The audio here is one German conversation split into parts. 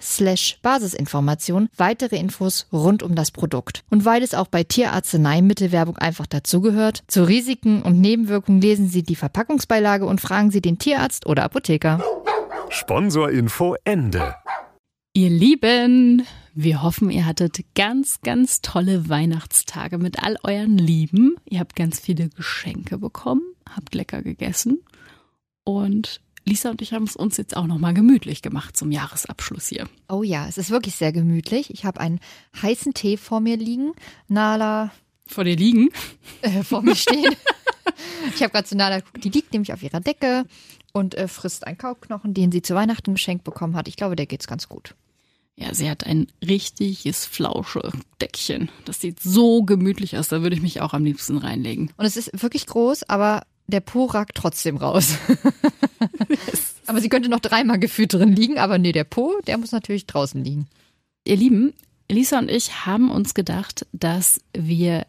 slash Basisinformation weitere Infos rund um das Produkt. Und weil es auch bei Tierarzneimittelwerbung einfach dazugehört, zu Risiken und Nebenwirkungen lesen Sie die Verpackungsbeilage und fragen Sie den Tierarzt oder Apotheker. Sponsorinfo Ende. Ihr Lieben, wir hoffen, ihr hattet ganz, ganz tolle Weihnachtstage mit all euren Lieben. Ihr habt ganz viele Geschenke bekommen, habt lecker gegessen und Lisa und ich haben es uns jetzt auch noch mal gemütlich gemacht zum Jahresabschluss hier. Oh ja, es ist wirklich sehr gemütlich. Ich habe einen heißen Tee vor mir liegen. Nala Vor dir liegen. äh, vor mir stehen. ich habe gerade zu Nala geguckt, die liegt nämlich auf ihrer Decke und äh, frisst einen Kauknochen, den sie zu Weihnachten geschenkt bekommen hat. Ich glaube, der geht's ganz gut. Ja, sie hat ein richtiges Flauschedeckchen. Das sieht so gemütlich aus, da würde ich mich auch am liebsten reinlegen. Und es ist wirklich groß, aber der Po ragt trotzdem raus. aber sie könnte noch dreimal gefühlt drin liegen, aber nee, der Po, der muss natürlich draußen liegen. Ihr Lieben, Lisa und ich haben uns gedacht, dass wir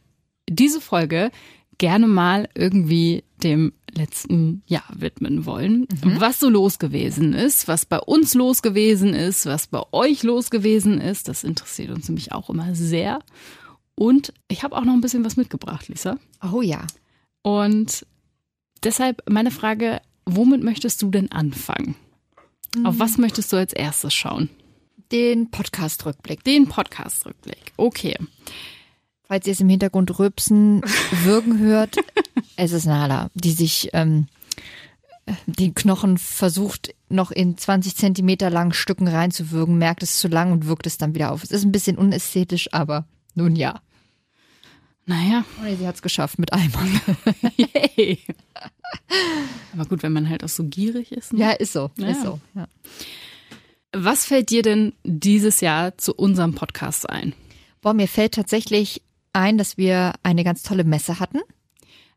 diese Folge gerne mal irgendwie dem letzten Jahr widmen wollen. Was so los gewesen ist, was bei uns los gewesen ist, was bei euch los gewesen ist, das interessiert uns nämlich auch immer sehr. Und ich habe auch noch ein bisschen was mitgebracht, Lisa. Oh ja. Und deshalb meine Frage, womit möchtest du denn anfangen? Auf was möchtest du als erstes schauen? Den Podcast-Rückblick. Den Podcast-Rückblick. Okay. Falls ihr es im Hintergrund rülpsen, würgen hört, es ist Nala, die sich ähm, den Knochen versucht, noch in 20 Zentimeter langen Stücken reinzuwürgen, merkt es zu lang und wirkt es dann wieder auf. Es ist ein bisschen unästhetisch, aber nun ja. Naja, sie hat es geschafft mit einmal. yay. Aber gut, wenn man halt auch so gierig ist. Ne? ja, ist so. Ja. Ist so. Ja. Was fällt dir denn dieses Jahr zu unserem Podcast ein? Boah, mir fällt tatsächlich ein, dass wir eine ganz tolle Messe hatten.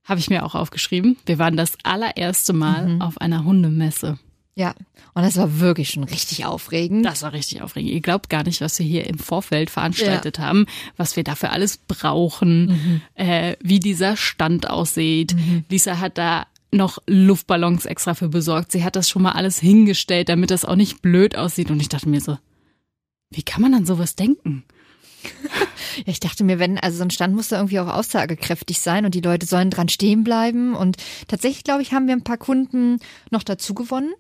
Habe ich mir auch aufgeschrieben. Wir waren das allererste Mal auf einer Hundemesse. Ja, und das war wirklich schon richtig aufregend. Das war richtig aufregend. Ihr glaubt gar nicht, was wir hier im Vorfeld veranstaltet haben, was wir dafür alles brauchen, äh, wie dieser Stand aussieht. Lisa hat da noch Luftballons extra für besorgt. Sie hat das schon mal alles hingestellt, damit das auch nicht blöd aussieht. Und ich dachte mir so, wie kann man an sowas denken? Ja, ich dachte mir, wenn, also so ein Stand muss da irgendwie auch aussagekräftig sein und die Leute sollen dran stehen bleiben. Und tatsächlich, glaube ich, haben wir ein paar Kunden noch dazu gewonnen.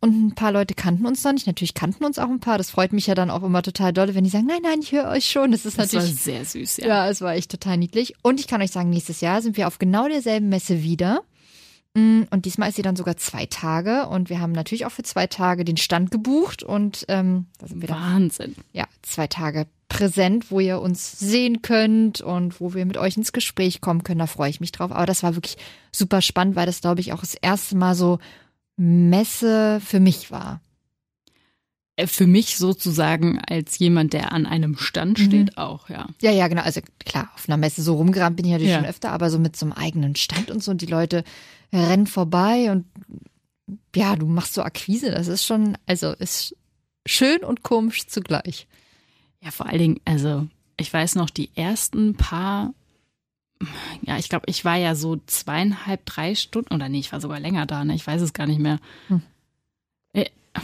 Und ein paar Leute kannten uns noch nicht. Natürlich kannten uns auch ein paar. Das freut mich ja dann auch immer total doll, wenn die sagen, nein, nein, ich höre euch schon. Das ist Das war natürlich. sehr süß, ja. ja, es war echt total niedlich. Und ich kann euch sagen, nächstes Jahr sind wir auf genau derselben Messe wieder. Mm, Und diesmal ist sie dann sogar zwei Tage. Und wir haben natürlich auch für zwei Tage den Stand gebucht. Und ähm, da sind wir dann Wahnsinn. ja, zwei Tage präsent, wo ihr uns sehen könnt und wo wir mit euch ins Gespräch kommen können. Da freue ich mich drauf. Aber das war wirklich super spannend, weil das, glaube ich, auch das erste Mal so Messe für mich war. Äh, Für mich sozusagen als jemand, der an einem Stand steht, auch, ja. Ja, ja, genau. Also klar, auf einer Messe so rumgerannt bin ich natürlich Ja. schon öfter, aber so mit so einem eigenen Stand und so und die Leute rennen vorbei und ja, du machst so Akquise. Das ist schon, also ist schön und komisch zugleich. Ja, vor allen Dingen, also ich weiß noch, die ersten paar, ja, ich glaube, ich war ja so zweieinhalb, drei Stunden, oder nee, ich war sogar länger da, ne? Ich weiß es gar nicht mehr.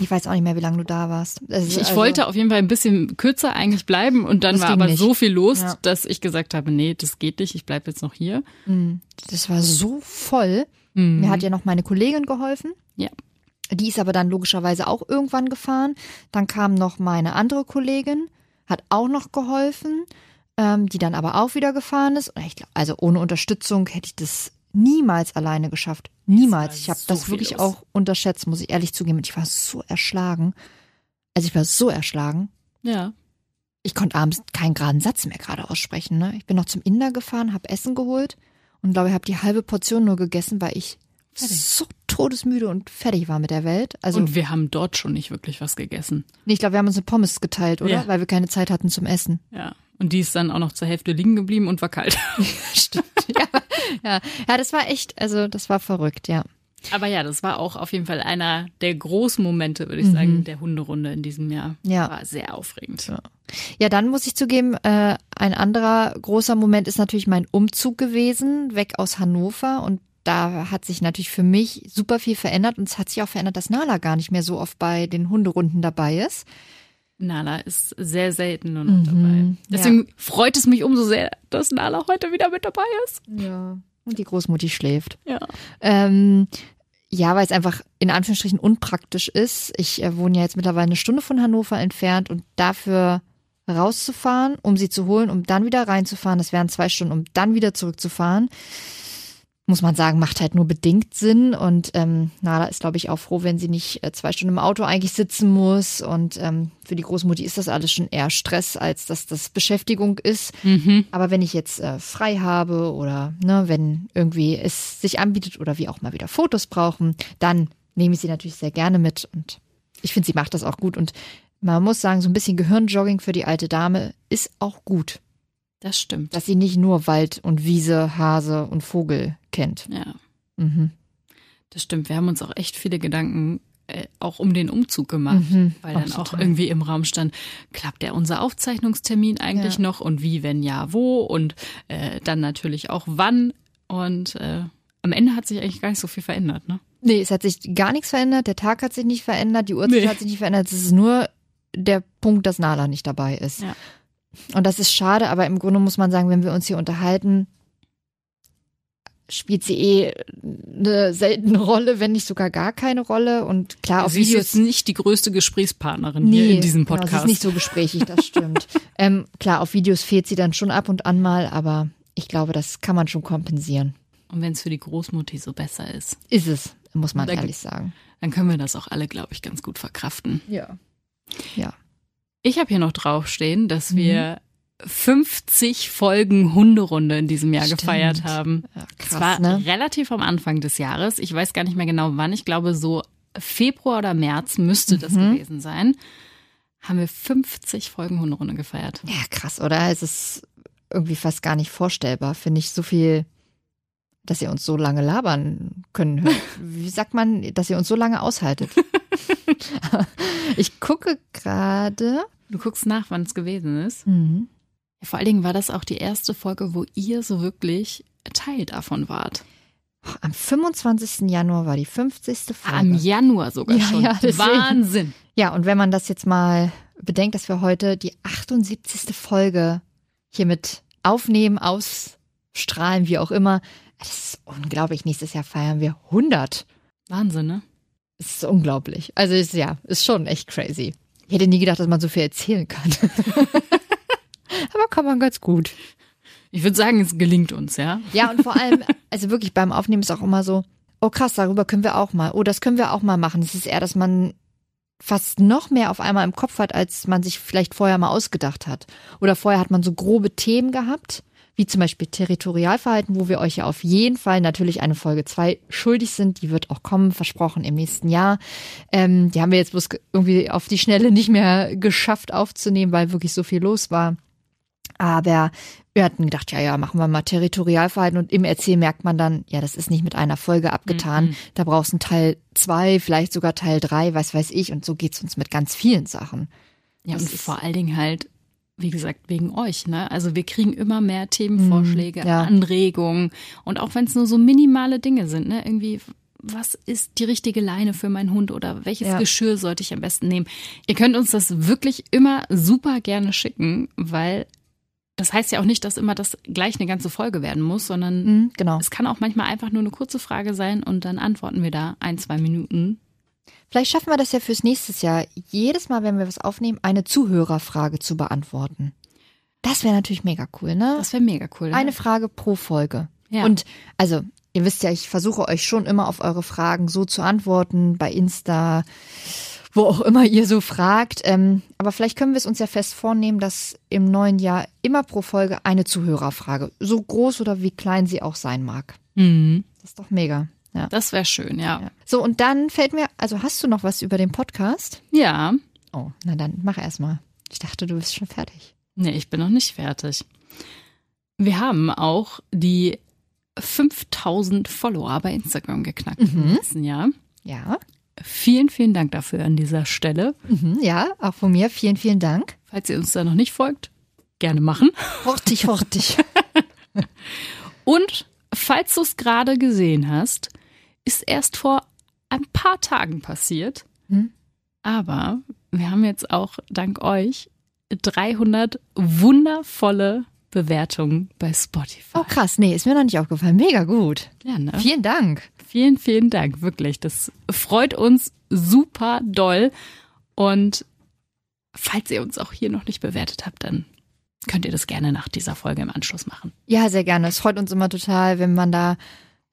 Ich weiß auch nicht mehr, wie lange du da warst. Also, Ich, wollte auf jeden Fall ein bisschen kürzer eigentlich bleiben und dann war aber nicht. so viel los, Ja. dass ich gesagt habe, nee, das geht nicht, ich bleibe jetzt noch hier. Das war so voll. Mhm. Mir hat ja noch meine Kollegin geholfen. Ja. Die ist aber dann logischerweise auch irgendwann gefahren. Dann kam noch meine andere Kollegin, hat auch noch geholfen, ähm, die dann aber auch wieder gefahren ist. Und ich glaub, also ohne Unterstützung hätte ich das niemals alleine geschafft. Niemals. Ich habe so das wirklich los. auch unterschätzt, muss ich ehrlich zugeben. Und ich war so erschlagen. Also ich war so erschlagen. Ja. Ich konnte abends keinen geraden Satz mehr gerade aussprechen. Ne? Ich bin noch zum Inder gefahren, habe Essen geholt und glaube, ich habe die halbe Portion nur gegessen, weil ich Fertig. so todesmüde und fertig war mit der Welt. Also Und wir haben dort schon nicht wirklich was gegessen. nee, ich glaube, wir haben uns eine Pommes geteilt, oder? Ja. Weil wir keine Zeit hatten zum Essen. Ja. Und die ist dann auch noch zur Hälfte liegen geblieben und war kalt. Stimmt. ja, ja, ja, das war echt, also das war verrückt, ja. Aber ja, das war auch auf jeden Fall einer der großen Momente, würde ich sagen, der Hunderunde in diesem Jahr. Ja. War sehr aufregend. Ja, dann muss ich zugeben, äh, ein anderer großer Moment ist natürlich mein Umzug gewesen, weg aus Hannover. Und da hat sich natürlich für mich super viel verändert. Und es hat sich auch verändert, dass Nala gar nicht mehr so oft bei den Hunderunden dabei ist. Nala ist sehr selten nur noch Mhm, dabei. Deswegen freut es mich umso sehr, dass Nala heute wieder mit dabei ist. Ja. Und die Großmutti schläft. Ja. Ähm, ja, weil es einfach in Anführungsstrichen unpraktisch ist. Ich äh, wohne ja jetzt mittlerweile eine Stunde von Hannover entfernt und dafür rauszufahren, um sie zu holen, um dann wieder reinzufahren, das wären zwei Stunden, um dann wieder zurückzufahren, muss man sagen, macht halt nur bedingt Sinn. Und ähm, Nala ist, glaube ich, auch froh, wenn sie nicht äh, zwei Stunden im Auto eigentlich sitzen muss. Und ähm, für die Großmutti ist das alles schon eher Stress, als dass das Beschäftigung ist. Mhm. Aber wenn ich jetzt äh, frei habe oder ne, wenn irgendwie es sich anbietet oder wir auch mal wieder Fotos brauchen, dann nehme ich sie natürlich sehr gerne mit. Und ich finde, sie macht das auch gut. Und man muss sagen, so ein bisschen Gehirnjogging für die alte Dame ist auch gut, Das stimmt. dass sie nicht nur Wald und Wiese, Hase und Vogel kennt. Ja, Mhm. das stimmt. Wir haben uns auch echt viele Gedanken äh, auch um den Umzug gemacht, Mhm. weil dann Auch total. irgendwie im Raum stand, klappt der unser Aufzeichnungstermin eigentlich Ja. noch und wie, wenn ja, wo und äh, dann natürlich auch wann. Und äh, am Ende hat sich eigentlich gar nicht so viel verändert, ne? Nee, es hat sich gar nichts verändert, der Tag hat sich nicht verändert, die Uhrzeit Nee. hat sich nicht verändert. Es ist nur der Punkt, dass Nala nicht dabei ist. Ja. Und das ist schade, aber im Grunde muss man sagen, wenn wir uns hier unterhalten, spielt sie eh eine seltene Rolle, wenn nicht sogar gar keine Rolle. Und klar, auf Sie ist Videos jetzt nicht die größte Gesprächspartnerin hier in diesem genau, sie Podcast. ist nicht so gesprächig, das stimmt. ähm, klar, auf Videos fehlt sie dann schon ab und an mal, aber ich glaube, das kann man schon kompensieren. und wenn es für die Großmutti so besser ist, Ist es, muss man Danke. ehrlich sagen. dann können wir das auch alle, glaube ich, ganz gut verkraften. Ja. Ja. Ich habe hier noch draufstehen, dass Mhm. wir 50 Folgen Hunderunde in diesem Jahr Stimmt. gefeiert haben. Ja, Das krass, war ne? relativ am Anfang des Jahres. Ich weiß gar nicht mehr genau wann. Ich glaube, so Februar oder März müsste das Mhm. gewesen sein. Haben wir 50 Folgen Hunderunde gefeiert. Ja, krass, oder? Es ist irgendwie fast gar nicht vorstellbar, finde ich, so viel, dass ihr uns so lange labern können. Wie sagt man, dass ihr uns so lange aushaltet? ich gucke gerade. Du guckst nach, wann es gewesen ist. Mhm. Vor allen Dingen war das auch die erste Folge, wo ihr so wirklich Teil davon wart. Am 25. Januar war die 50. Folge. Am Januar sogar Ja, schon. ja. Wahnsinn. Ja, und wenn man das jetzt mal bedenkt, dass wir heute die 78. Folge hiermit aufnehmen, ausstrahlen, wie auch immer, das ist unglaublich. Nächstes Jahr feiern wir 100. Wahnsinn, ne? Es ist unglaublich. Also ist, ja, ist schon echt crazy. Ich hätte nie gedacht, dass man so viel erzählen kann. Aber kann man ganz gut. Ich würde sagen, es gelingt uns, ja. Ja, und vor allem, also wirklich beim Aufnehmen ist auch immer so, oh krass, darüber können wir auch mal. Oh, das können wir auch mal machen. Es ist eher, dass man fast noch mehr auf einmal im Kopf hat, als man sich vielleicht vorher mal ausgedacht hat. Oder vorher hat man so grobe Themen gehabt, wie zum Beispiel Territorialverhalten, wo wir euch ja auf jeden Fall natürlich eine Folge zwei schuldig sind. Die wird auch kommen, versprochen im nächsten Jahr. Ähm, die haben wir jetzt bloß irgendwie auf die Schnelle nicht mehr geschafft aufzunehmen, weil wirklich so viel los war. Aber wir hatten gedacht, ja, ja, machen wir mal Territorialverhalten und im Erzählen merkt man dann, ja, das ist nicht mit einer Folge abgetan. Da brauchst du einen Teil zwei, vielleicht sogar Teil drei, was weiß ich. Und so geht's uns mit ganz vielen Sachen. Ja, Das und vor allen Dingen halt, wie gesagt, wegen euch, ne? Also wir kriegen immer mehr Themenvorschläge, Mhm, ja. Anregungen und auch wenn es nur so minimale Dinge sind, ne? Irgendwie, was ist die richtige Leine für meinen Hund oder welches Ja. Geschirr sollte ich am besten nehmen? Ihr könnt uns das wirklich immer super gerne schicken, weil das heißt ja auch nicht, dass immer das gleich eine ganze Folge werden muss, sondern Mhm, genau. es kann auch manchmal einfach nur eine kurze Frage sein und dann antworten wir da ein, zwei Minuten Vielleicht schaffen wir das ja fürs nächste Jahr, jedes Mal, wenn wir was aufnehmen, eine Zuhörerfrage zu beantworten. Das wäre natürlich mega cool, ne? Das wäre mega cool. Eine Frage pro Folge. Ja. Und also, ihr wisst ja, ich versuche euch schon immer auf eure Fragen so zu antworten, bei Insta, wo auch immer ihr so fragt. Ähm, aber vielleicht können wir es uns ja fest vornehmen, dass im neuen Jahr immer pro Folge eine Zuhörerfrage, so groß oder wie klein sie auch sein mag. Mhm. Das ist doch mega. Ja. Das wäre schön, ja. ja. So, und dann fällt mir, also hast du noch was über den Podcast? Ja. Oh, na dann mach erst mal. Ich dachte, du bist schon fertig. Nee, ich bin noch nicht fertig. Wir haben auch die 5000 Follower bei Instagram geknackt im letzten Jahr. Ja. Vielen, vielen Dank dafür an dieser Stelle. Mhm, ja, auch von mir. Vielen, vielen Dank. Falls ihr uns da noch nicht folgt, gerne machen. Hortig, hortig. Und falls du es gerade gesehen hast, ist erst vor ein paar Tagen passiert. Hm. Aber wir haben jetzt auch dank euch 300 wundervolle Bewertungen bei Spotify. Oh krass, nee, ist mir noch nicht aufgefallen. Mega gut. Ja, ne? Vielen Dank. Vielen, vielen Dank, wirklich. Das freut uns super doll. Und falls ihr uns auch hier noch nicht bewertet habt, dann könnt ihr das gerne nach dieser Folge im Anschluss machen. Ja, sehr gerne. Es freut uns immer total, wenn man da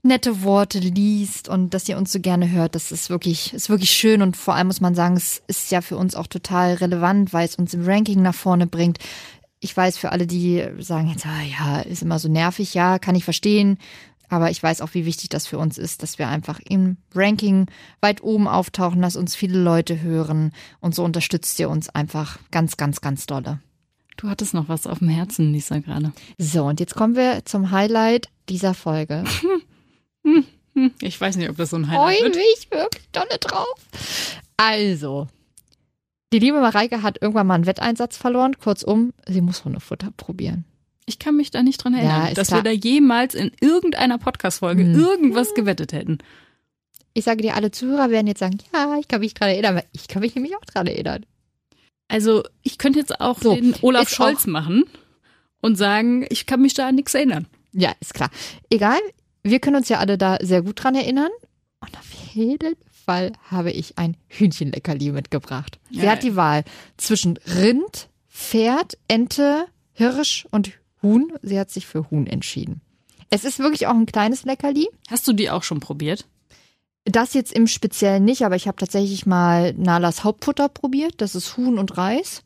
nette Worte liest und dass ihr uns so gerne hört. Das ist wirklich, ist wirklich schön und vor allem muss man sagen, es ist ja für uns auch total relevant, weil es uns im Ranking nach vorne bringt. Ich weiß für alle, die sagen jetzt, ah, ja, ist immer so nervig, ja, kann ich verstehen. Aber ich weiß auch, wie wichtig das für uns ist, dass wir einfach im Ranking weit oben auftauchen, dass uns viele Leute hören. Und so unterstützt ihr uns einfach ganz, ganz, ganz dolle. Du hattest noch was auf dem Herzen, Lisa, gerade. So, und jetzt kommen wir zum Highlight dieser Folge. Ich weiß nicht, ob das so ein freue Highlight wird. mich wirklich dolle drauf. Also, die liebe Mareike hat irgendwann mal einen Wetteinsatz verloren. Kurzum, sie muss Hundefutter probieren. Ich kann mich da nicht dran erinnern, Ja, dass klar. wir da jemals in irgendeiner Podcast-Folge Hm. irgendwas gewettet hätten. Ich sage dir, alle Zuhörer werden jetzt sagen, ja, ich kann mich dran erinnern, aber ich kann mich nämlich auch dran erinnern. Also, ich könnte jetzt auch So, den Olaf Scholz machen und sagen, ich kann mich da an nichts erinnern. Ja, ist klar. Egal, wir können uns ja alle da sehr gut dran erinnern. Und auf jeden Fall habe ich ein Hühnchenleckerli mitgebracht. Sie Geil. hat die Wahl zwischen Rind, Pferd, Ente, Hirsch und Huhn. Sie hat sich für Huhn entschieden. Es ist wirklich auch ein kleines Leckerli. Hast du die auch schon probiert? Das jetzt im Speziellen nicht, aber ich habe tatsächlich mal Nalas Hauptfutter probiert. Das ist Huhn und Reis.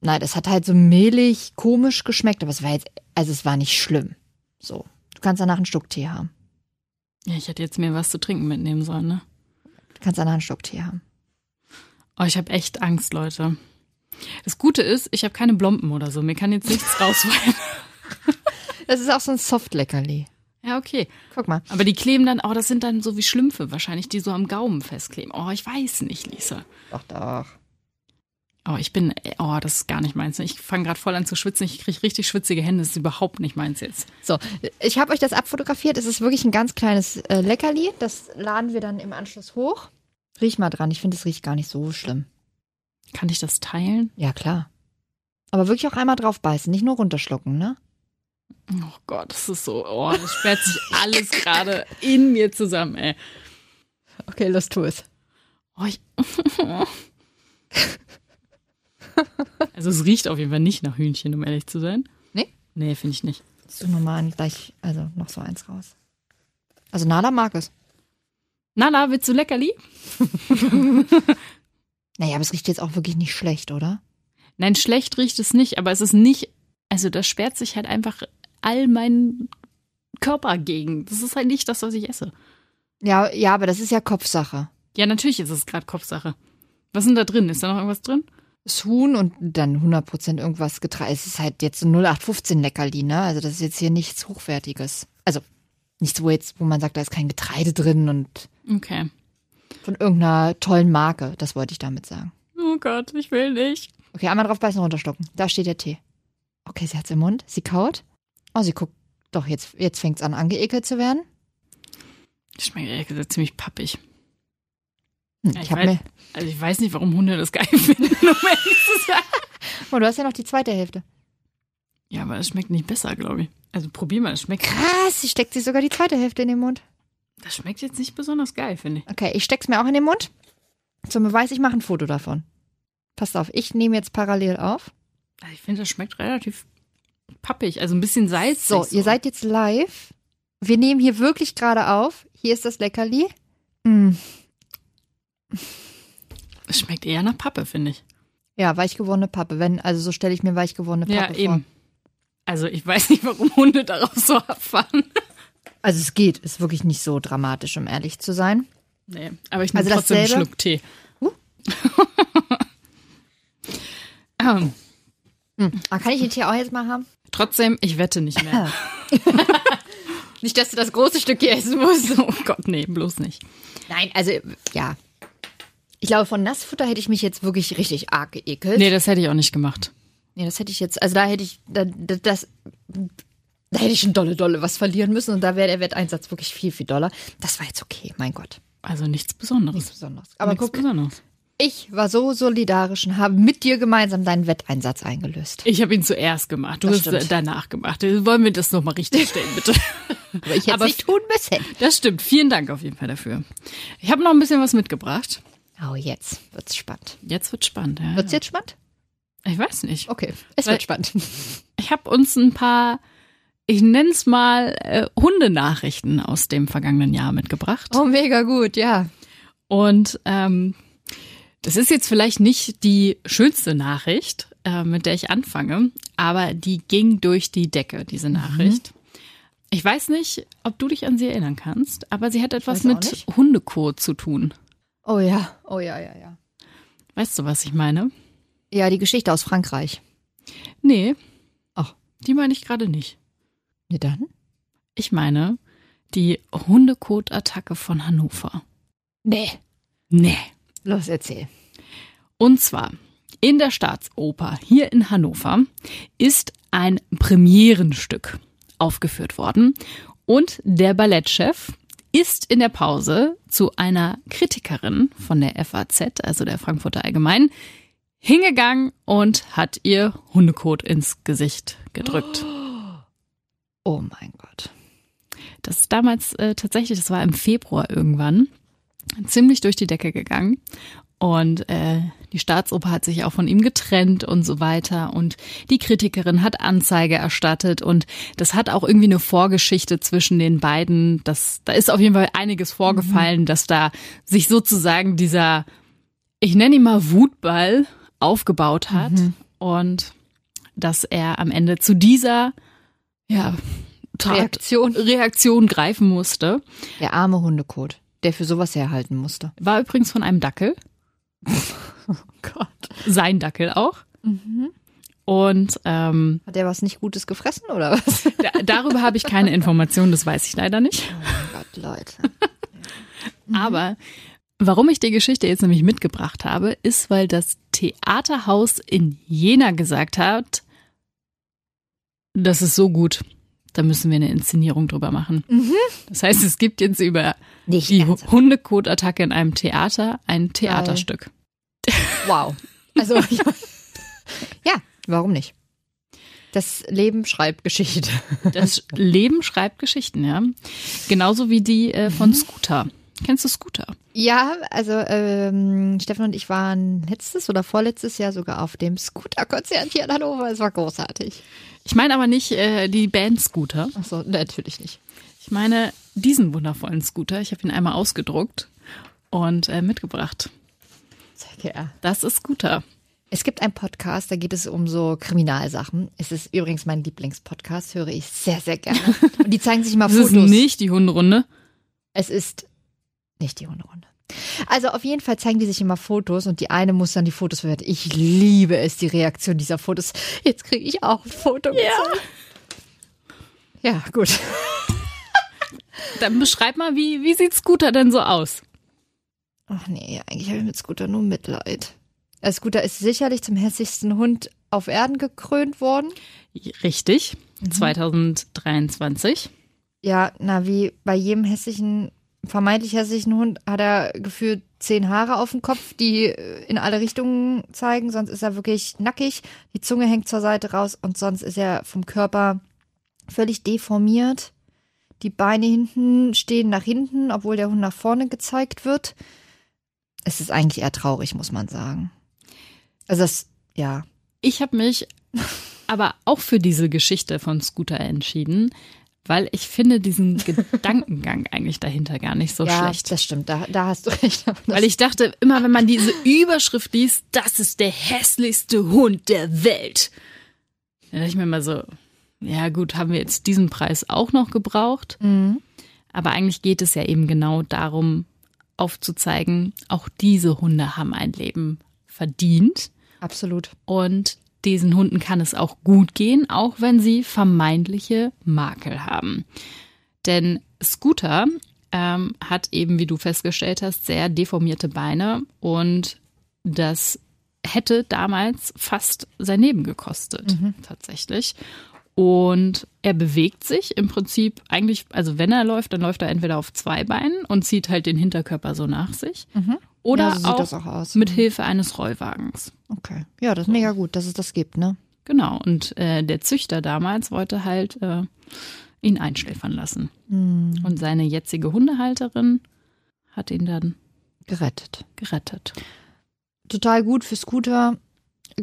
Nein, das hat halt so mehlig, komisch geschmeckt, aber es war jetzt, also es war nicht schlimm. So. Du kannst danach einen Stuck Tee haben. Ja, ich hätte jetzt mir was zu trinken mitnehmen sollen, ne? Du kannst danach einen Stuck Tee haben. Oh, ich habe echt Angst, Leute. Das Gute ist, ich habe keine Blomben oder so. Mir kann jetzt nichts rausfallen. Das ist auch so ein Soft-Leckerli. Ja, okay. Guck mal. Aber die kleben dann, oh, das sind dann so wie Schlümpfe wahrscheinlich, die so am Gaumen festkleben. Oh, ich weiß nicht, Lisa. Doch, doch. Oh, ich bin, oh, das ist gar nicht meins. Ich fange gerade voll an zu schwitzen. Ich kriege richtig schwitzige Hände. Das ist überhaupt nicht meins jetzt. So, ich habe euch das abfotografiert. Es ist wirklich ein ganz kleines äh, Leckerli. Das laden wir dann im Anschluss hoch. Riech mal dran. Ich finde, es riecht gar nicht so schlimm. Kann ich das teilen? Ja, klar. Aber wirklich auch einmal drauf beißen, nicht nur runterschlucken, ne? Oh Gott, das ist so, oh, das sperrt sich alles gerade in mir zusammen, ey. Okay, los, tu es. Oh, ich, also es riecht auf jeden Fall nicht nach Hühnchen, um ehrlich zu sein. Nee? Nee, finde ich nicht. Du nochmal gleich, also noch so eins raus. Also Nala mag es. Nala, willst du Leckerli? Naja, aber es riecht jetzt auch wirklich nicht schlecht, oder? Nein, schlecht riecht es nicht, aber es ist nicht, also das sperrt sich halt einfach all meinen Körper gegen. Das ist halt nicht das, was ich esse. Ja, ja, aber das ist ja Kopfsache. Ja, natürlich ist es gerade Kopfsache. Was ist denn da drin? Ist da noch irgendwas drin? Das Huhn und dann 100% irgendwas Getreide. Es ist halt jetzt so 0815 Leckerli, ne? Also das ist jetzt hier nichts Hochwertiges. Also nichts, wo jetzt, wo man sagt, da ist kein Getreide drin und Okay. Von irgendeiner tollen Marke. Das wollte ich damit sagen. Oh Gott, ich will nicht. Okay, einmal drauf beißen, runterschlucken. Da steht der Tee. Okay, sie hat's im Mund. Sie kaut. Oh, sie guckt. Doch, jetzt, jetzt fängt's an, angeekelt zu werden. Das schmeckt ehrlich gesagt ziemlich pappig. Hm, ich ich hab weiß- mir. Also ich weiß nicht, warum Hunde das geil finden, um ehrlich zu sein. Oh, du hast ja noch die zweite Hälfte. Ja, aber es schmeckt nicht besser, glaube ich. Also probier mal, es schmeckt. Krass, sie steckt sich sogar die zweite Hälfte in den Mund. Das schmeckt jetzt nicht besonders geil, finde ich. Okay, ich steck's mir auch in den Mund. Zum Beweis, ich mache ein Foto davon. Passt auf, ich nehme jetzt parallel auf. Also ich finde, das schmeckt relativ pappig, also ein bisschen salzig. So, ihr seid jetzt live. Wir nehmen hier wirklich gerade auf. Hier ist das Leckerli. Mm. Es schmeckt eher nach Pappe, finde ich. Ja, weich gewordene Pappe. Wenn, also so stelle ich mir weich gewordene Ja, Pappe vor. eben. Also ich weiß nicht, warum Hunde darauf so abfahren. Also es geht, ist wirklich nicht so dramatisch, um ehrlich zu sein. Nee, aber ich nehme Also trotzdem einen? Schluck Tee. Uh. ähm, Ah, kann ich den Tee auch jetzt mal haben? trotzdem, ich wette nicht mehr. Nicht, dass du das große Stück hier essen musst. oh Gott, nee, bloß nicht. Nein, also ja. Ich glaube, von Nassfutter hätte ich mich jetzt wirklich richtig arg geekelt. Nee, das hätte ich auch nicht gemacht. Nee, das hätte ich jetzt, also da hätte ich, da, da- das, da hätte ich schon dolle, dolle was verlieren müssen und da wäre der Wetteinsatz wirklich viel, viel doller. Das war jetzt okay, mein Gott. Also nichts Besonderes. Nichts Besonderes. Aber nichts guck, Besonderes. ich war so solidarisch und habe mit dir gemeinsam deinen Wetteinsatz eingelöst. Ich habe ihn zuerst gemacht. Du Das hast stimmt. danach gemacht. Wollen wir das nochmal richtig stellen, bitte? Aber ich hätte Aber es nicht tun müssen. Das stimmt. Vielen Dank auf jeden Fall dafür. Ich habe noch ein bisschen was mitgebracht. Oh, jetzt wird's spannend. Jetzt wird spannend. Ja. Wird's jetzt spannend? Ich weiß nicht. Okay, es Weil- wird spannend. Ich habe uns ein paar, ich nenne es mal, äh, Hundenachrichten aus dem vergangenen Jahr mitgebracht. Oh, mega gut, ja. Und ähm, das ist jetzt vielleicht nicht die schönste Nachricht, äh, mit der ich anfange, aber die ging durch die Decke, diese Nachricht. Ich weiß nicht, ob du dich an sie erinnern kannst, aber sie hat etwas mit. Hundekot zu tun. Oh ja, oh ja, ja, ja. Weißt du, was ich meine? Ja, die Geschichte aus Frankreich. Nee. Ach. Die meine ich gerade nicht. Ne, dann? Ich meine die Hundekot-Attacke von Hannover. Nee. Nee. Los, erzähl. Und zwar in der Staatsoper hier in Hannover ist ein Premierenstück aufgeführt worden und der Ballettchef ist in der Pause zu einer Kritikerin von der FAZ, also der Frankfurter Allgemeinen, hingegangen und hat ihr Hundekot ins Gesicht gedrückt. Oh mein Gott. Das ist damals äh, tatsächlich, das war im Februar irgendwann, ziemlich durch die Decke gegangen. Und äh, die Staatsoper hat sich auch von ihm getrennt und so weiter. Und die Kritikerin hat Anzeige erstattet. Und das hat auch irgendwie eine Vorgeschichte zwischen den beiden. Das, da ist auf jeden Fall einiges vorgefallen, dass da sich sozusagen dieser, ich nenne ihn mal Wutball, aufgebaut hat. Und dass er am Ende zu dieser, ja, Tat- Reaktion. Reaktion greifen musste. Der arme Hundekot, der für sowas herhalten musste. War übrigens von einem Dackel. Gott. Sein Dackel auch. Und ähm, Hat der was nicht Gutes gefressen oder was? da, darüber habe ich keine Informationen, das weiß ich leider nicht. Oh Gott, Leute. Aber warum ich die Geschichte jetzt nämlich mitgebracht habe, ist, weil das Theaterhaus in Jena gesagt hat, das ist so gut, da müssen wir eine Inszenierung drüber machen. Das heißt, es gibt jetzt über Nicht die. Hundekotattacke in einem Theater ein Theaterstück. Wow. Also, ja, warum nicht? Das Leben schreibt Geschichte. Das Leben schreibt Geschichten, ja. Genauso wie die äh, von Scooter. Kennst du Scooter? Ja, also ähm, Stefan und ich waren letztes oder vorletztes Jahr sogar auf dem Scooter-Konzert hier in Hannover. Es war großartig. Ich meine aber nicht äh, die Band Scooter. Achso, natürlich nicht. Ich meine diesen wundervollen Scooter. Ich habe ihn einmal ausgedruckt und äh, mitgebracht. Sehr gerne. Das ist Scooter. Es gibt einen Podcast, da geht es um so Kriminalsachen. Es ist übrigens mein Lieblingspodcast, höre ich sehr, sehr gerne. Und die zeigen sich immer Das Fotos. ist nicht die Hunderunde. Es ist nicht die Hunderunde. Also auf jeden Fall zeigen die sich immer Fotos und die eine muss dann die Fotos verwerten. Ich liebe es, die Reaktion dieser Fotos. Jetzt kriege ich auch ein Foto. Ja. Ja, gut. Dann beschreib mal, wie, wie sieht Scooter denn so aus? Ach nee, eigentlich habe ich mit Scooter nur Mitleid. Der Scooter ist sicherlich zum hässlichsten Hund auf Erden gekrönt worden. Richtig. 2023. Ja, na, wie bei jedem hässlichen, vermeintlich hässlichen Hund hat er gefühlt zehn Haare auf dem Kopf, die äh, in alle Richtungen zeigen. Sonst ist er wirklich nackig. Die Zunge hängt zur Seite raus und sonst ist er vom Körper völlig deformiert. Die Beine hinten stehen nach hinten, obwohl der Hund nach vorne gezeigt wird. Es ist eigentlich eher traurig, muss man sagen. Also das, ja. Ich habe mich aber auch für diese Geschichte von Scooter entschieden, weil ich finde diesen Gedankengang eigentlich dahinter gar nicht so ja, schlecht. das stimmt, da, da hast du recht. Das Weil ich dachte, immer wenn man diese Überschrift liest, das ist der hässlichste Hund der Welt. Dann dachte ich mir immer so, ja gut, haben wir jetzt diesen Preis auch noch gebraucht? Mhm. Aber eigentlich geht es ja eben genau darum, aufzuzeigen, auch diese Hunde haben ein Leben verdient. Absolut. Und diesen Hunden kann es auch gut gehen, auch wenn sie vermeintliche Makel haben. Denn Scooter ähm, hat eben, wie du festgestellt hast, sehr deformierte Beine und das hätte damals fast sein Leben gekostet, tatsächlich. Und er bewegt sich im Prinzip eigentlich, also wenn er läuft, dann läuft er entweder auf zwei Beinen und zieht halt den Hinterkörper so nach sich. Oder Ja, so auch, auch mit Hilfe eines Rollwagens. Okay. Ja, das ist mega gut, dass es das gibt, ne? Genau. Und äh, der Züchter damals wollte halt äh, ihn einschläfern lassen. Und seine jetzige Hundehalterin hat ihn dann Gerettet. gerettet. Total gut für Scooter.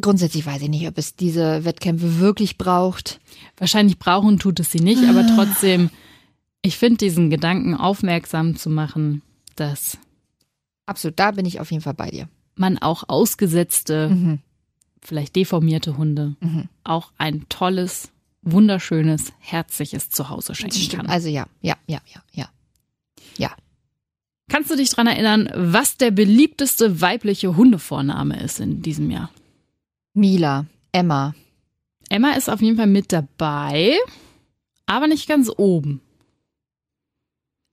Grundsätzlich weiß ich nicht, ob es diese Wettkämpfe wirklich braucht. Wahrscheinlich brauchen tut es sie nicht, aber trotzdem, ich finde diesen Gedanken aufmerksam zu machen, dass Absolut, da bin ich auf jeden Fall bei dir. man auch ausgesetzte, Mhm. vielleicht deformierte Hunde Mhm. auch ein tolles, wunderschönes, herzliches Zuhause schenken kann. Also ja, ja, ja, ja, ja. Ja. Kannst du dich dran erinnern, was der beliebteste weibliche Hundevorname ist in diesem Jahr? Mila, Emma, Emma ist auf jeden Fall mit dabei, aber nicht ganz oben.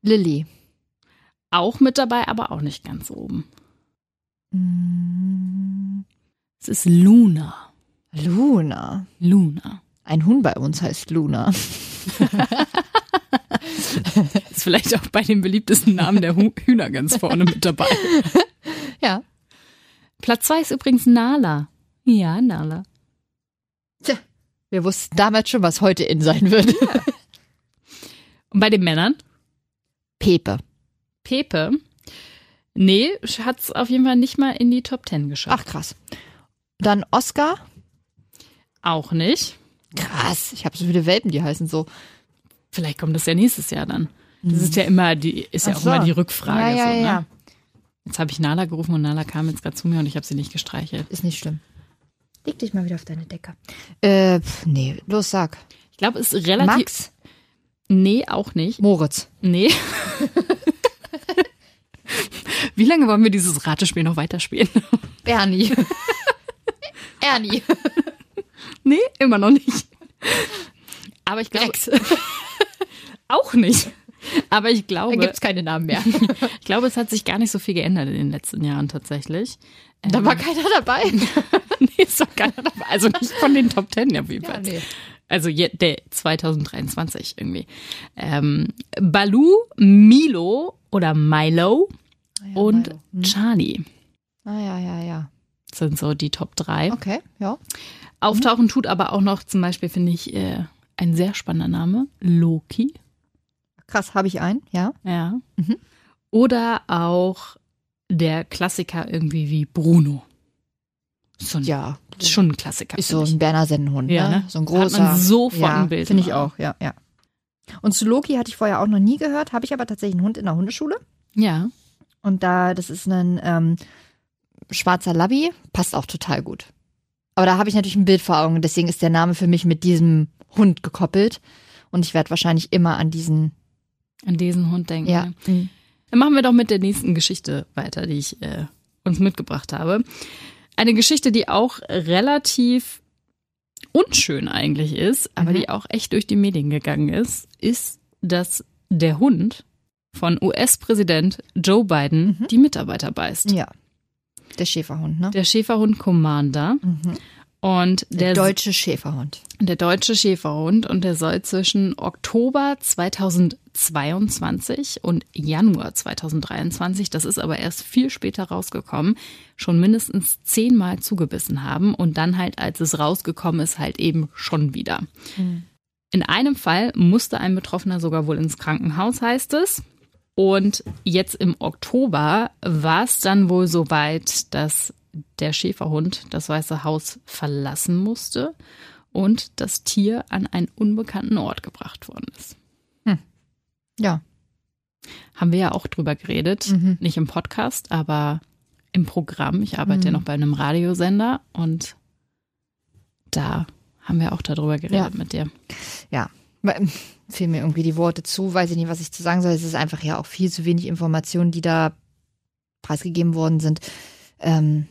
Lilly. Auch mit dabei, aber auch nicht ganz oben. Mm, Es ist Luna. Luna. Luna. Ein Huhn bei uns heißt Luna. Ist vielleicht auch bei den beliebtesten Namen der Hühner ganz vorne mit dabei. Ja. Platz zwei ist übrigens Nala. Ja, Nala. Tja, wir wussten damals schon, was heute in sein wird. Und bei den Männern? Pepe. Pepe. Nee, hat es auf jeden Fall nicht mal in die Top Ten geschafft. Ach krass. Dann Oscar. Auch nicht. Krass. Ich habe so viele Welpen, die heißen so. Vielleicht kommt das ja nächstes Jahr dann. Das ist ja immer die, ist ja auch so. immer die Rückfrage. Ja, ja, so, ne? ja. Jetzt habe ich Nala gerufen und Nala kam jetzt gerade zu mir und ich habe sie nicht gestreichelt. Ist nicht schlimm. Leg dich mal wieder auf deine Decke. Äh, nee, los sag. Ich glaube, es ist relativ. Max, Nee, auch nicht. Moritz. Nee. Wie lange wollen wir dieses Ratespiel noch weiterspielen? Bernie. Ernie. Nee, immer noch nicht. Aber ich glaube. Auch nicht. Aber ich Da glaube, gibt's keine Namen mehr. ich glaube, es hat sich gar nicht so viel geändert in den letzten Jahren tatsächlich. Da war keiner dabei. nee, ist doch keiner dabei. Also nicht von den Top Ten auf jeden Ja, Fall. nee. Also der 2023 irgendwie. Ähm, Balu, Milo oder Milo und Milo. Hm. Charlie Ah, ja, ja, ja. sind so die Top drei. Okay, ja. Auftauchen tut aber auch noch zum Beispiel, finde ich, äh, ein sehr spannender Name, Loki. Krass, habe ich einen, ja. Ja. Mhm. Oder auch der Klassiker irgendwie wie Bruno. So ein, Ja. schon ein Klassiker. Ist so ich. ein Berner Sennenhund, Ja, ne? ne? So ein Hat man großer. sofort ja, ein Bild Finde ich auch, ja, ja. Und zu Loki hatte ich vorher auch noch nie gehört, habe ich aber tatsächlich einen Hund in der Hundeschule. Ja. Und da, das ist ein ähm, schwarzer Labby, passt auch total gut. Aber da habe ich natürlich ein Bild vor Augen, deswegen ist der Name für mich mit diesem Hund gekoppelt. Und ich werde wahrscheinlich immer an diesen, An diesen Hund denken. ja. Mhm. Dann machen wir doch mit der nächsten Geschichte weiter, die ich äh, uns mitgebracht habe. Eine Geschichte, die auch relativ unschön eigentlich ist, aber Mhm. die auch echt durch die Medien gegangen ist, ist, dass der Hund von US-Präsident Joe Biden Mhm. die Mitarbeiter beißt. Ja. Der Schäferhund, ne? Der Schäferhund Commander Mhm. und Der, der, deutsche Schäferhund. der deutsche Schäferhund und der soll zwischen Oktober 2022 und Januar 2023, das ist aber erst viel später rausgekommen, schon mindestens zehnmal zugebissen haben und dann halt, als es rausgekommen ist, halt eben schon wieder. In einem Fall musste ein Betroffener sogar wohl ins Krankenhaus, heißt es. Und jetzt im Oktober war es dann wohl so weit, dass der Schäferhund das Weiße Haus verlassen musste und das Tier an einen unbekannten Ort gebracht worden ist. Ja. Haben wir ja auch drüber geredet, Mhm. nicht im Podcast, aber im Programm. Ich arbeite ja noch bei einem Radiosender und da haben wir auch darüber geredet Ja. mit dir. Ja. Weil, Fehlen mir irgendwie die Worte zu, weiß ich nicht, was ich zu sagen soll. Es ist einfach ja auch viel zu wenig Informationen, die da preisgegeben worden sind. Ähm,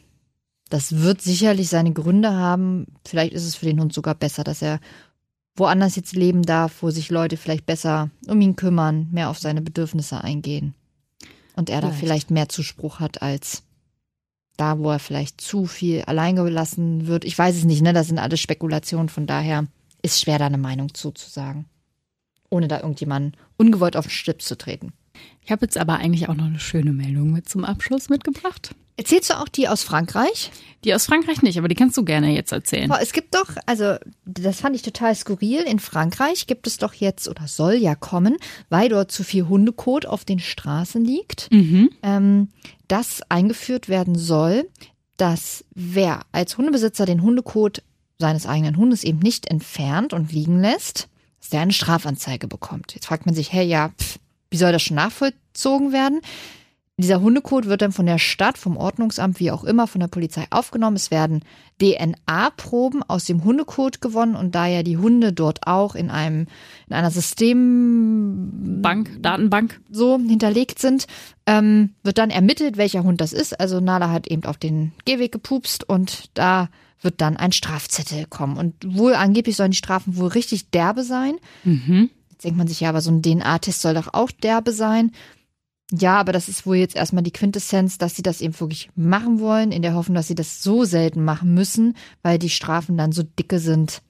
das wird sicherlich seine Gründe haben. Vielleicht ist es für den Hund sogar besser, dass er woanders jetzt leben darf, wo sich Leute vielleicht besser um ihn kümmern, mehr auf seine Bedürfnisse eingehen. Und er da Vielleicht. vielleicht mehr Zuspruch hat als da, wo er vielleicht zu viel allein gelassen wird. Ich weiß es nicht, ne? Das sind alles Spekulationen, von daher ist schwer, da eine Meinung zuzusagen. Ohne da irgendjemanden ungewollt auf den Stips zu treten. Ich habe jetzt aber eigentlich auch noch eine schöne Meldung mit zum Abschluss mitgebracht. Erzählst du auch die aus Frankreich? Die aus Frankreich nicht, aber die kannst du gerne jetzt erzählen. Boah, es gibt doch, also das fand ich total skurril. In Frankreich gibt es doch jetzt oder soll ja kommen, weil dort zu viel Hundekot auf den Straßen liegt, Mhm. ähm, dass eingeführt werden soll, dass wer als Hundebesitzer den Hundekot seines eigenen Hundes eben nicht entfernt und liegen lässt, dass der eine Strafanzeige bekommt. Jetzt fragt man sich, hey, ja, pff, wie soll das schon nachvollzogen werden? Dieser Hundekot wird dann von der Stadt, vom Ordnungsamt, wie auch immer, von der Polizei aufgenommen. Es werden DNA-Proben aus dem Hundekot gewonnen und da ja die Hunde dort auch in einem, in einer System, Bank, Datenbank. so hinterlegt sind, ähm, wird dann ermittelt, welcher Hund das ist. Also Nala hat eben auf den Gehweg gepupst und da wird dann ein Strafzettel kommen. Und wohl angeblich sollen die Strafen wohl richtig derbe sein. Mhm. Jetzt denkt man sich ja, aber so ein DNA-Test soll doch auch derbe sein. Ja, aber das ist wohl jetzt erstmal die Quintessenz, dass sie das eben wirklich machen wollen, in der Hoffnung, dass sie das so selten machen müssen, weil die Strafen dann so dicke sind,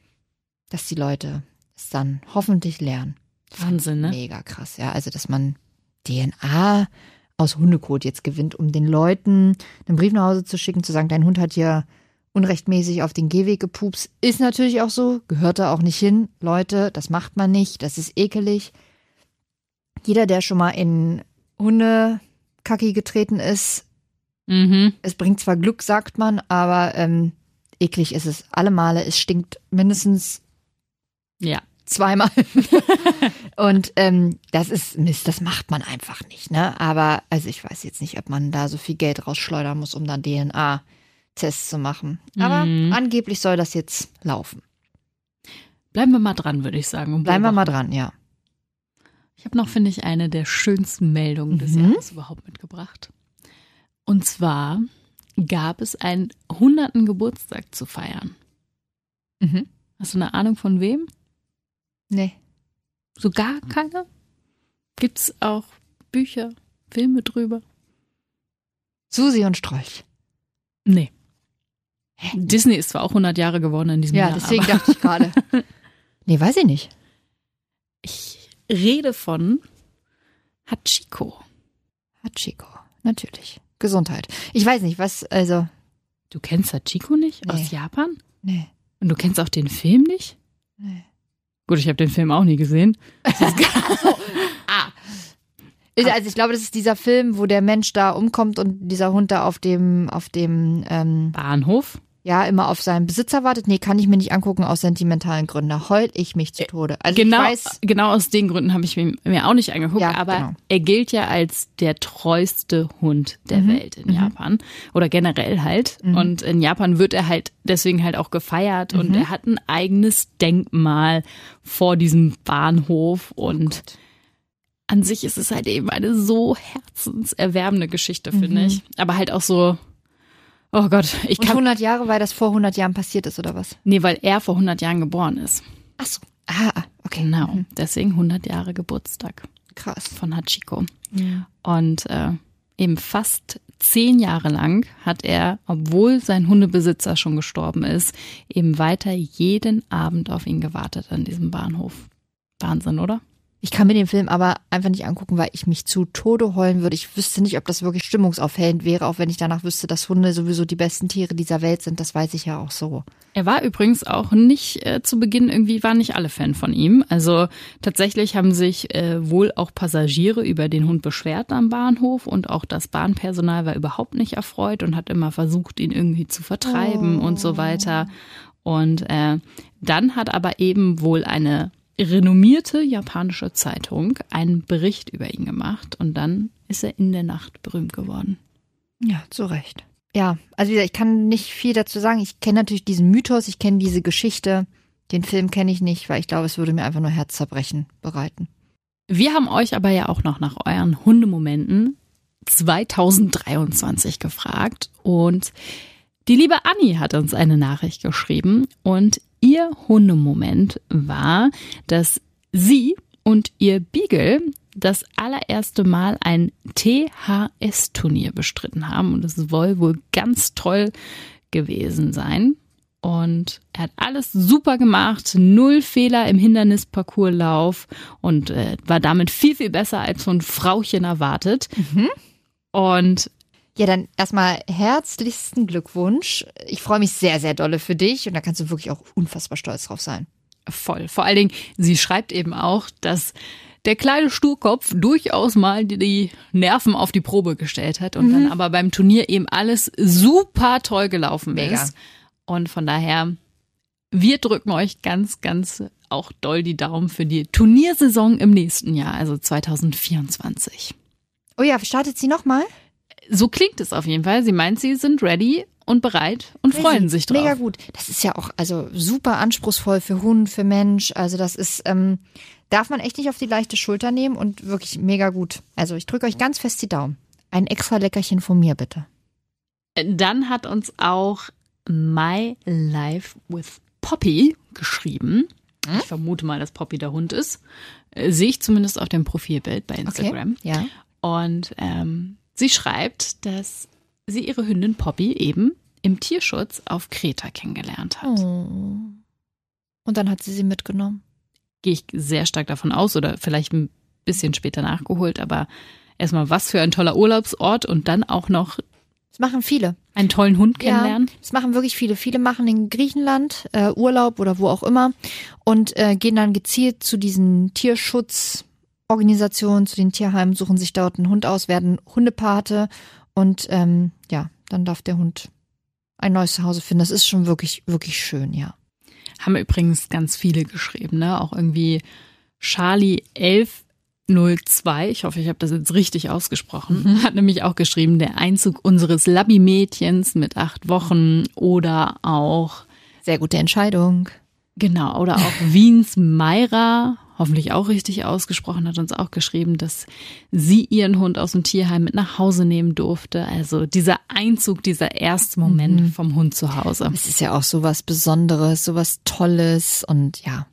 dass die Leute es dann hoffentlich lernen. Wahnsinn, ne? Mega krass, ja. Also, dass man DNA aus Hundekot jetzt gewinnt, um den Leuten einen Brief nach Hause zu schicken, zu sagen, dein Hund hat hier unrechtmäßig auf den Gehweg gepupst. Ist natürlich auch so, gehört da auch nicht hin. Leute, das macht man nicht, das ist ekelig. Jeder, der schon mal in Hundekacki getreten ist, Mhm. es bringt zwar Glück, sagt man, aber ähm, eklig ist es alle Male. Es stinkt mindestens Ja. zweimal. Und ähm, das ist Mist, das macht man einfach nicht, ne? Aber also ich weiß jetzt nicht, ob man da so viel Geld rausschleudern muss, um dann DNA-Tests zu machen. Aber Mhm. angeblich soll das jetzt laufen. Bleiben wir mal dran, würde ich sagen. Bleiben wir mal dran, ja. Ich habe noch, finde ich, eine der schönsten Meldungen des Mhm. Jahres überhaupt mitgebracht. Und zwar gab es einen hunderten Geburtstag zu feiern. Mhm. Hast du eine Ahnung von wem? Nee. So gar keine? Gibt's auch Bücher, Filme drüber? Susi und Strolch. Nee. Disney ist zwar auch 100 Jahre geworden in diesem Ja, Jahr, deswegen aber dachte ich gerade. Nee, weiß ich nicht. ich rede von Hachiko. Hachiko, natürlich. Gesundheit. Ich weiß nicht, was, also, Du kennst Hachiko nicht Nee. aus Japan? nee, Und du kennst auch den Film nicht? nee. Gut, ich habe den Film auch nie gesehen. Ah. Ich- Also ich glaube, das ist dieser Film, wo der Mensch da umkommt und dieser Hund da auf dem, auf dem, ähm, Bahnhof. Ja, immer auf seinen Besitzer wartet. Nee, kann ich mir nicht angucken aus sentimentalen Gründen. Da heul ich mich zu Tode. Also genau, ich weiß, genau aus den Gründen habe ich mir, mir auch nicht angeguckt, Ja, aber genau. er gilt ja als der treueste Hund der Mhm, Welt in Japan oder generell halt. Und in Japan wird er halt deswegen halt auch gefeiert Mhm. und er hat ein eigenes Denkmal vor diesem Bahnhof Oh und an sich ist es halt eben eine so herzenserwärmende Geschichte, finde ich. Aber halt auch so, oh Gott, ich und kann, 100 Jahre, weil das vor 100 Jahren passiert ist oder was? nee, weil er vor 100 Jahren geboren ist. Ach so. Ah, okay. Genau, deswegen 100 Jahre Geburtstag. Krass. von Hachiko. Und äh, eben fast zehn Jahre lang hat er, obwohl sein Hundebesitzer schon gestorben ist, eben weiter jeden Abend auf ihn gewartet an diesem Bahnhof. Wahnsinn, oder? Ich kann mir den Film aber einfach nicht angucken, weil ich mich zu Tode heulen würde. Ich wüsste nicht, ob das wirklich stimmungsaufhellend wäre, auch wenn ich danach wüsste, dass Hunde sowieso die besten Tiere dieser Welt sind. Das weiß ich ja auch so. Er war übrigens auch nicht äh, zu Beginn irgendwie waren nicht alle Fan von ihm. Also tatsächlich haben sich äh, wohl auch Passagiere über den Hund beschwert am Bahnhof und auch das Bahnpersonal war überhaupt nicht erfreut und hat immer versucht, ihn irgendwie zu vertreiben oh. und so weiter. Und äh, dann hat aber eben wohl eine renommierte japanische Zeitung einen Bericht über ihn gemacht und dann ist er in der Nacht berühmt geworden. Ja, zu Recht. Ja, also wie gesagt, ich kann nicht viel dazu sagen. Ich kenne natürlich diesen Mythos, ich kenne diese Geschichte. Den Film kenne ich nicht, weil ich glaube, es würde mir einfach nur Herzzerbrechen bereiten. Wir haben euch aber ja auch noch nach euren Hundemomenten 2023 gefragt und die liebe Annie hat uns eine Nachricht geschrieben und ihr Hundemoment war, dass sie und ihr Beagle das allererste Mal ein THS-Turnier bestritten haben und es soll wohl ganz toll gewesen sein. Und er hat alles super gemacht, null Fehler im Hindernisparcourslauf und äh, war damit viel, viel besser als von Frauchen erwartet. Mhm. Und ja, dann erstmal herzlichsten Glückwunsch. Ich freue mich sehr, sehr dolle für dich und da kannst du wirklich auch unfassbar stolz drauf sein. Voll. Vor allen Dingen, sie schreibt eben auch, dass der kleine Sturkopf durchaus mal die Nerven auf die Probe gestellt hat und mhm. dann aber beim Turnier eben alles super toll gelaufen Mega. ist. Und von daher, wir drücken euch ganz, ganz auch doll die Daumen für die Turniersaison im nächsten Jahr, also 2024. Oh ja, startet sie nochmal? So klingt es auf jeden Fall. Sie meint, sie sind ready und bereit und Crazy. freuen sich drauf. Mega gut. Das ist ja auch also super anspruchsvoll für Hund, für Mensch. Also das ist ähm, darf man echt nicht auf die leichte Schulter nehmen und wirklich mega gut. Also ich drücke euch ganz fest die Daumen. Ein extra Leckerchen von mir bitte. Dann hat uns auch My Life with Poppy geschrieben. Hm? Ich vermute mal, dass Poppy der Hund ist. Äh, sehe ich zumindest auf dem Profilbild bei Instagram. Okay. Ja. Und ähm, Sie schreibt, dass sie ihre Hündin Poppy eben im Tierschutz auf Kreta kennengelernt hat. Oh. Und dann hat sie sie mitgenommen. Gehe ich sehr stark davon aus oder vielleicht ein bisschen später nachgeholt, aber erstmal was für ein toller Urlaubsort und dann auch noch. Das machen viele. Einen tollen Hund kennenlernen. Ja, das machen wirklich viele. Viele machen in Griechenland äh, Urlaub oder wo auch immer und äh, gehen dann gezielt zu diesen Tierschutz Organisationen, zu den Tierheimen, suchen sich dort einen Hund aus, werden Hundepate und ähm, ja, dann darf der Hund ein neues Zuhause finden. Das ist schon wirklich, wirklich schön, ja. Haben übrigens ganz viele geschrieben, ne? Auch irgendwie Charlie 1102, ich hoffe, ich habe das jetzt richtig ausgesprochen, mhm. hat nämlich auch geschrieben, der Einzug unseres Labby-Mädchens mit acht Wochen oder auch sehr gute Entscheidung. Genau, oder auch Wiens Meira hoffentlich auch richtig ausgesprochen, hat uns auch geschrieben, dass sie ihren Hund aus dem Tierheim mit nach Hause nehmen durfte. Also dieser Einzug, dieser erste Moment mhm. vom Hund zu Hause. Es ist ja auch so was Besonderes, so was Tolles und ja,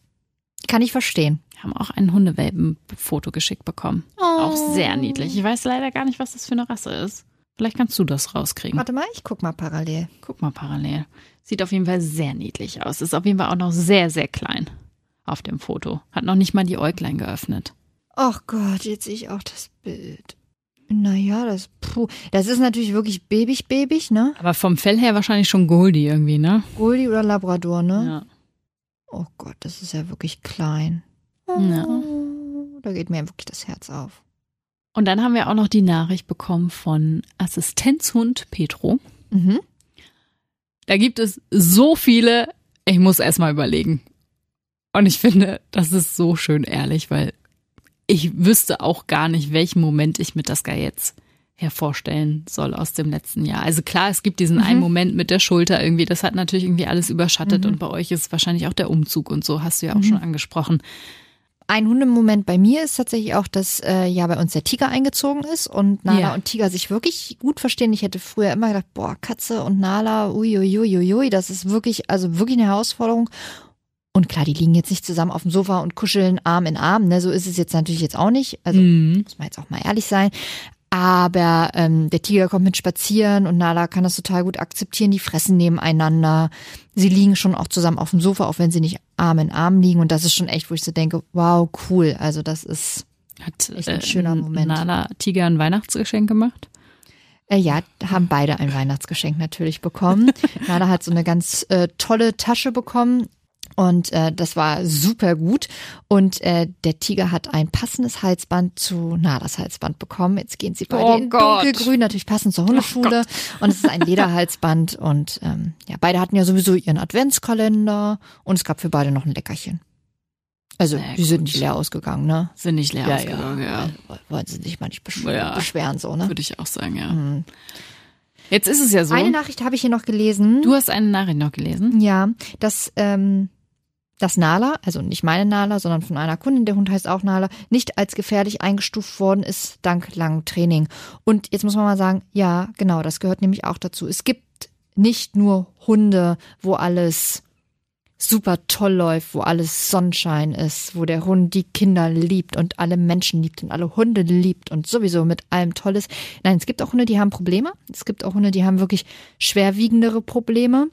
kann ich verstehen. Wir haben auch ein Hundewelpen-Foto geschickt bekommen. Oh. Auch sehr niedlich. Ich weiß leider gar nicht, was das für eine Rasse ist. Vielleicht kannst du das rauskriegen. Warte mal, ich guck mal parallel. Guck mal parallel. Sieht auf jeden Fall sehr niedlich aus. Ist auf jeden Fall auch noch sehr, sehr klein auf dem Foto. Hat noch nicht mal die Äuglein geöffnet. Ach Gott, jetzt sehe ich auch das Bild. Naja, das, puh, das ist natürlich wirklich babig, babig, ne? Aber vom Fell her wahrscheinlich schon Goldie irgendwie, ne? Goldie oder Labrador, ne? Ja. Oh Gott, das ist ja wirklich klein. Ja. Da geht mir wirklich das Herz auf. Und dann haben wir auch noch die Nachricht bekommen von Assistenzhund Petro. Mhm. Da gibt es so viele, ich muss erst mal überlegen. Und ich finde, das ist so schön ehrlich, weil ich wüsste auch gar nicht, welchen Moment ich mit das Guy jetzt hervorstellen soll aus dem letzten Jahr. Also klar, es gibt diesen mhm. einen Moment mit der Schulter irgendwie, das hat natürlich irgendwie alles überschattet mhm. und bei euch ist wahrscheinlich auch der Umzug und so, hast du ja auch mhm. schon angesprochen. Ein Hundemoment bei mir ist tatsächlich auch, dass äh, ja bei uns der Tiger eingezogen ist und Nala ja. und Tiger sich wirklich gut verstehen. Ich hätte früher immer gedacht, boah, Katze und Nala, uiuiuiui, das ist wirklich, also wirklich eine Herausforderung. Und klar, die liegen jetzt nicht zusammen auf dem Sofa und kuscheln Arm in Arm. Ne? So ist es jetzt natürlich jetzt auch nicht. Also mhm. muss man jetzt auch mal ehrlich sein. Aber ähm, der Tiger kommt mit spazieren und Nala kann das total gut akzeptieren. Die fressen nebeneinander. Sie liegen schon auch zusammen auf dem Sofa, auch wenn sie nicht Arm in Arm liegen. Und das ist schon echt, wo ich so denke, wow, cool. Also das ist Hat echt ein äh, schöner Moment. Nala Tiger ein Weihnachtsgeschenk gemacht? Äh, ja, haben beide ein Weihnachtsgeschenk natürlich bekommen. Nala hat so eine ganz äh, tolle Tasche bekommen. Und äh, das war super gut. Und äh, der Tiger hat ein passendes Halsband zu Nalas Halsband bekommen. Jetzt gehen sie beide Oh in Gott. dunkelgrün, natürlich passend zur Hundeschule. und es ist ein Lederhalsband. Und ähm, ja, beide hatten ja sowieso ihren Adventskalender. Und es gab für beide noch ein Leckerchen. Also, Na die sind nicht leer ausgegangen, ne? Sind nicht leer ausgegangen, ja. Weil- Wollen sie sich mal nicht besch Ja. beschweren, so, ne? Würde ich auch sagen, ja. Jetzt ist es ja so. Eine Nachricht habe ich hier noch gelesen. Du hast eine Nachricht noch gelesen. Ja, dass ähm, dass Nala, also nicht meine Nala, sondern von einer Kundin, der Hund heißt auch Nala, nicht als gefährlich eingestuft worden ist dank langem Training. Und jetzt muss man mal sagen, ja, genau, das gehört nämlich auch dazu. Es gibt nicht nur Hunde, wo alles super toll läuft, wo alles Sonnenschein ist, wo der Hund die Kinder liebt und alle Menschen liebt und alle Hunde liebt und sowieso mit allem Tolles. Nein, es gibt auch Hunde, die haben Probleme. Es gibt auch Hunde, die haben wirklich schwerwiegendere Probleme.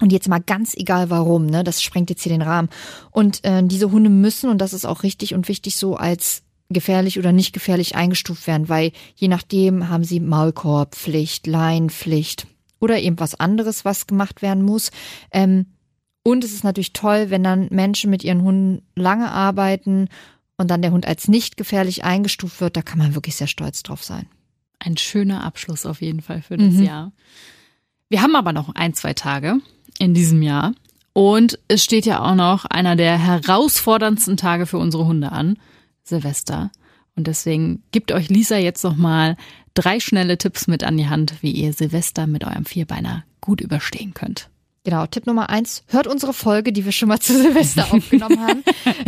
Und jetzt mal ganz egal warum, ne? Das sprengt jetzt hier den Rahmen. Und äh, diese Hunde müssen, und das ist auch richtig und wichtig, so als gefährlich oder nicht gefährlich eingestuft werden, weil je nachdem haben sie Maulkorbpflicht, Leinenpflicht oder eben was anderes, was gemacht werden muss. Ähm, und es ist natürlich toll, wenn dann Menschen mit ihren Hunden lange arbeiten und dann der Hund als nicht gefährlich eingestuft wird. Da kann man wirklich sehr stolz drauf sein. Ein schöner Abschluss auf jeden Fall für das Mhm. Jahr. Wir haben aber noch ein, zwei Tage in diesem Jahr. Und es steht ja auch noch einer der herausforderndsten Tage für unsere Hunde an, Silvester. Und deswegen gibt euch Lisa jetzt noch mal drei schnelle Tipps mit an die Hand, wie ihr Silvester mit eurem Vierbeiner gut überstehen könnt. Genau, Tipp Nummer eins, hört unsere Folge, die wir schon mal zu Silvester aufgenommen haben.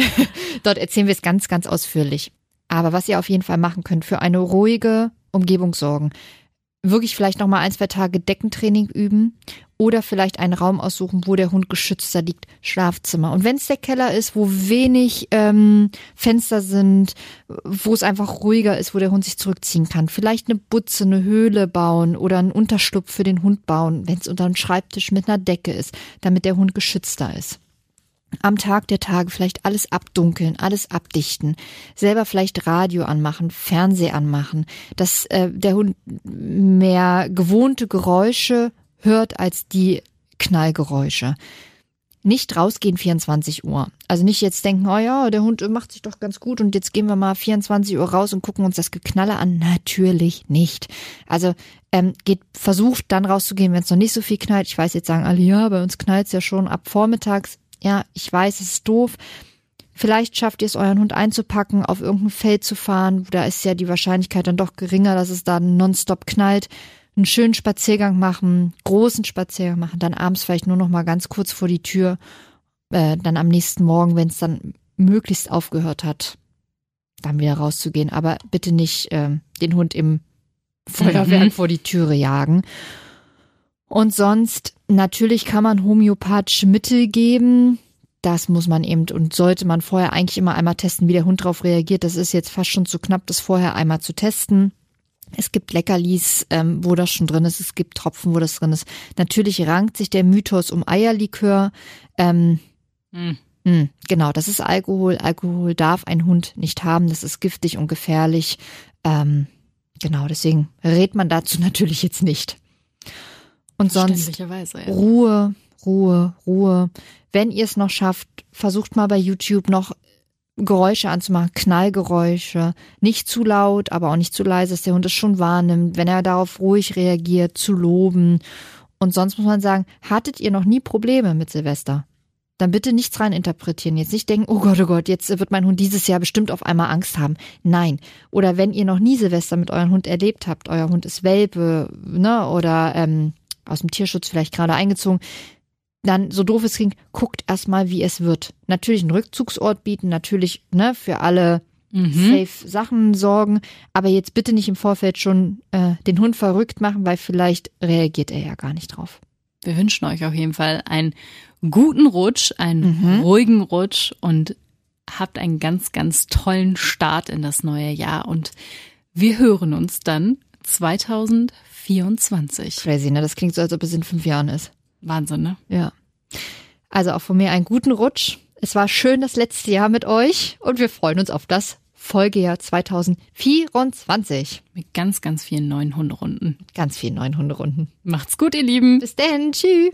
Dort erzählen wir es ganz, ganz ausführlich. Aber was ihr auf jeden Fall machen könnt, für eine ruhige Umgebung sorgen. Wirklich vielleicht noch mal ein, zwei Tage Deckentraining üben oder vielleicht einen Raum aussuchen, wo der Hund geschützter liegt, Schlafzimmer. Und wenn es der Keller ist, wo wenig ähm, Fenster sind, wo es einfach ruhiger ist, wo der Hund sich zurückziehen kann, vielleicht eine Butze, eine Höhle bauen oder einen Unterschlupf für den Hund bauen, wenn es unter einem Schreibtisch mit einer Decke ist, damit der Hund geschützter ist. Am Tag der Tage vielleicht alles abdunkeln, alles abdichten, selber vielleicht Radio anmachen, Fernseher anmachen, dass äh, der Hund mehr gewohnte Geräusche hört als die Knallgeräusche. Nicht rausgehen 24 Uhr. Also nicht jetzt denken, oh ja, der Hund macht sich doch ganz gut und jetzt gehen wir mal 24 Uhr raus und gucken uns das Geknalle an. Natürlich nicht. Also ähm, geht, versucht dann rauszugehen, wenn es noch nicht so viel knallt. Ich weiß, jetzt sagen alle, ja, bei uns knallt's ja schon ab vormittags. Ja, ich weiß, es ist doof. Vielleicht schafft ihr es, euren Hund einzupacken, auf irgendein Feld zu fahren. Da ist ja die Wahrscheinlichkeit dann doch geringer, dass es da nonstop knallt. Einen schönen Spaziergang machen, großen Spaziergang machen, dann abends vielleicht nur noch mal ganz kurz vor die Tür, äh, dann am nächsten Morgen, wenn es dann möglichst aufgehört hat, dann wieder rauszugehen. Aber bitte nicht ähm, den Hund im Feuerwerk Mhm. vor die Türe jagen. Und sonst, natürlich kann man homöopathische Mittel geben. Das muss man eben und sollte man vorher eigentlich immer einmal testen, wie der Hund darauf reagiert. Das ist jetzt fast schon zu knapp, das vorher einmal zu testen. Es gibt Leckerlis, ähm, wo das schon drin ist. Es gibt Tropfen, wo das drin ist. Natürlich rankt sich der Mythos um Eierlikör. Ähm, Hm. mh, genau, das ist Alkohol. Alkohol darf ein Hund nicht haben. Das ist giftig und gefährlich. Ähm, genau, deswegen rät man dazu natürlich jetzt nicht. Und sonst ja. Ruhe, Ruhe, Ruhe. Wenn ihr es noch schafft, versucht mal bei YouTube noch Geräusche anzumachen, Knallgeräusche. Nicht zu laut, aber auch nicht zu leise, dass der Hund es schon wahrnimmt. Wenn er darauf ruhig reagiert, zu loben. Und sonst muss man sagen, hattet ihr noch nie Probleme mit Silvester? Dann bitte nichts rein interpretieren. Jetzt nicht denken, oh Gott, oh Gott, jetzt wird mein Hund dieses Jahr bestimmt auf einmal Angst haben. Nein. Oder wenn ihr noch nie Silvester mit eurem Hund erlebt habt, euer Hund ist Welpe, ne, oder ähm, aus dem Tierschutz vielleicht gerade eingezogen, dann, so doof es klingt, guckt erstmal, wie es wird. Natürlich einen Rückzugsort bieten, natürlich ne, für alle Mhm. safe Sachen sorgen, aber jetzt bitte nicht im Vorfeld schon äh, den Hund verrückt machen, weil vielleicht reagiert er ja gar nicht drauf. Wir wünschen euch auf jeden Fall einen guten Rutsch, einen Mhm. ruhigen Rutsch und habt einen ganz, ganz tollen Start in das neue Jahr und wir hören uns dann 2024. Crazy, ne? Das klingt so, als ob es in fünf Jahren ist. Wahnsinn, ne? Ja. Also auch von mir einen guten Rutsch. Es war schön das letzte Jahr mit euch und wir freuen uns auf das Folgejahr 2024. Mit ganz, ganz vielen neuen Hunderunden. Ganz vielen neuen Hunderunden. Macht's gut, ihr Lieben. Bis dann. Tschüss.